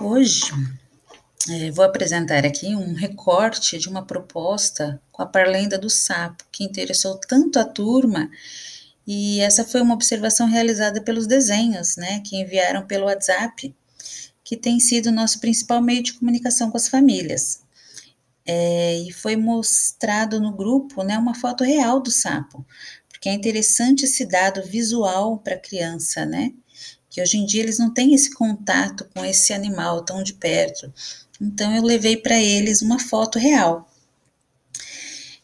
Hoje é, vou apresentar aqui um recorte de uma proposta com a Parlenda do Sapo, que interessou tanto a turma, e essa foi uma observação realizada pelos desenhos, né, que enviaram pelo WhatsApp, que tem sido nosso principal meio de comunicação com as famílias. É, e foi mostrado no grupo né, uma foto real do sapo, porque é interessante esse dado visual para a criança, né? Que hoje em dia eles não têm esse contato com esse animal tão de perto. Então eu levei para eles uma foto real.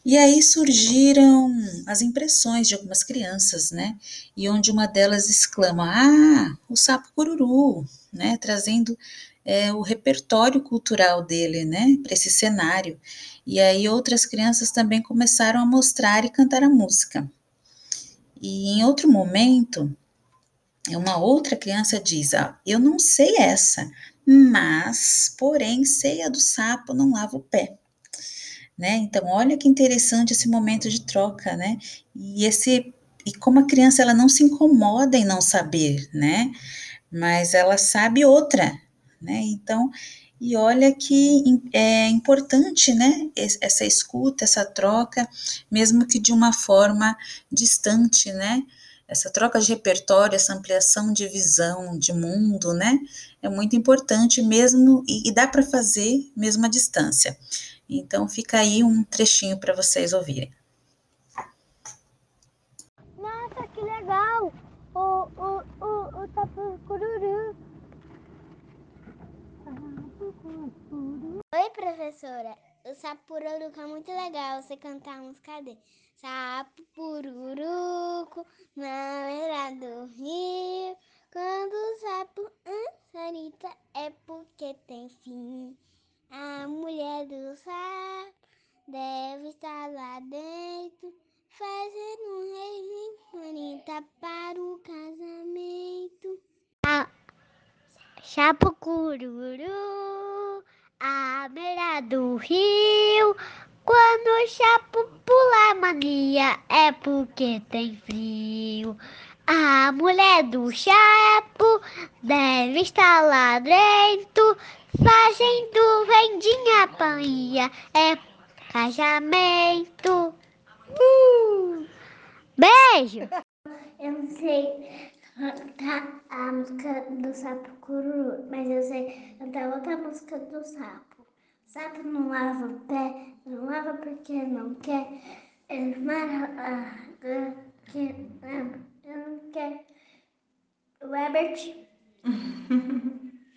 E aí surgiram as impressões de algumas crianças, né? E onde uma delas exclama: Ah, o sapo cururu, né? Trazendo é, o repertório cultural dele, né? Para esse cenário. E aí outras crianças também começaram a mostrar e cantar a música. E em outro momento, uma outra criança diz: ah, Eu não sei essa, mas, porém, sei a do sapo, não lava o pé. Né? Então, olha que interessante esse momento de troca, né? E esse e como a criança ela não se incomoda em não saber, né? Mas ela sabe outra, né? Então, e olha que é importante, né? Essa escuta, essa troca, mesmo que de uma forma distante, né? Essa troca de repertório, essa ampliação de visão, de mundo, né? É muito importante mesmo e, e dá para fazer mesmo à distância. Então, fica aí um trechinho para vocês ouvirem. Nossa, que legal! O, o, o, o tapu cururu Oi, professora. O sapo é muito legal você cantar a música dele. Sapo na beira do rio. Quando o sapo ansarita é porque tem fim. A mulher do sapo deve estar lá dentro, fazendo um rei para o casamento. Ah. Cururu, à beira do rio. Quando o chapo pula mania, é porque tem frio. A mulher do chapo deve estar lá dentro, fazendo vendinha panha, é casamento. Uh! Beijo! Eu não sei cantar a música do sapo cururu, mas eu sei cantar outra música do sapo. O sapo não lava o pé, não lava porque não quer. Ele mara, que, ah, não quer. O Herbert